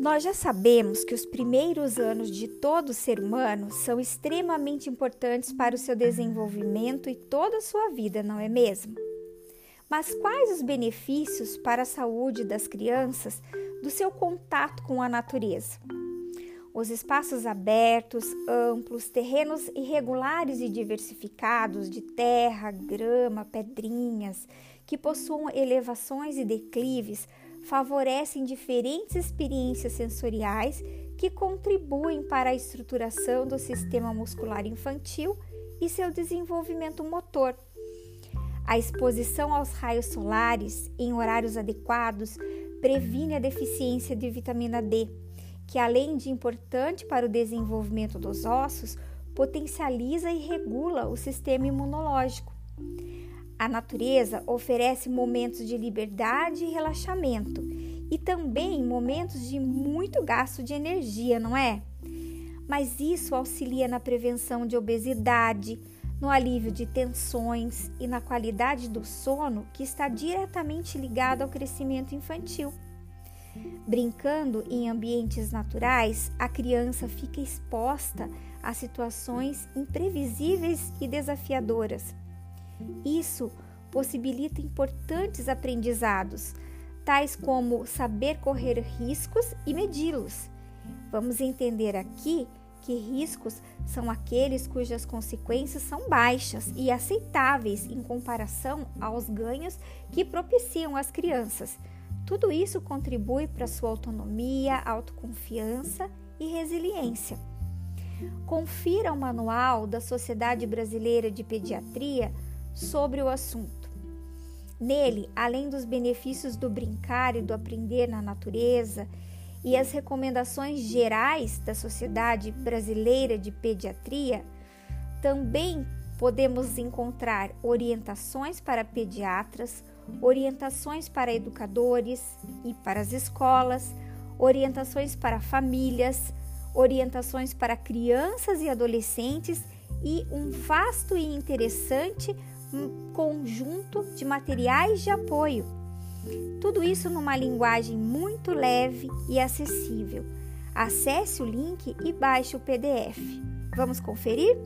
Nós já sabemos que os primeiros anos de todo ser humano são extremamente importantes para o seu desenvolvimento e toda a sua vida, não é mesmo? Mas quais os benefícios para a saúde das crianças do seu contato com a natureza? Os espaços abertos, amplos, terrenos irregulares e diversificados de terra, grama, pedrinhas, que possuam elevações e declives, favorecem diferentes experiências sensoriais que contribuem para a estruturação do sistema muscular infantil e seu desenvolvimento motor. A exposição aos raios solares em horários adequados previne a deficiência de vitamina D que além de importante para o desenvolvimento dos ossos, potencializa e regula o sistema imunológico. A natureza oferece momentos de liberdade e relaxamento e também momentos de muito gasto de energia, não é? Mas isso auxilia na prevenção de obesidade, no alívio de tensões e na qualidade do sono, que está diretamente ligado ao crescimento infantil. Brincando em ambientes naturais, a criança fica exposta a situações imprevisíveis e desafiadoras. Isso possibilita importantes aprendizados, tais como saber correr riscos e medi-los. Vamos entender aqui que riscos são aqueles cujas consequências são baixas e aceitáveis em comparação aos ganhos que propiciam as crianças. Tudo isso contribui para sua autonomia, autoconfiança e resiliência. Confira o manual da Sociedade Brasileira de Pediatria sobre o assunto. Nele, além dos benefícios do brincar e do aprender na natureza e as recomendações gerais da Sociedade Brasileira de Pediatria, também podemos encontrar orientações para pediatras, orientações para educadores e para as escolas, orientações para famílias, orientações para crianças e adolescentes e um vasto e interessante um conjunto de materiais de apoio. Tudo isso numa linguagem muito leve e acessível. Acesse o link e baixe o PDF. Vamos conferir?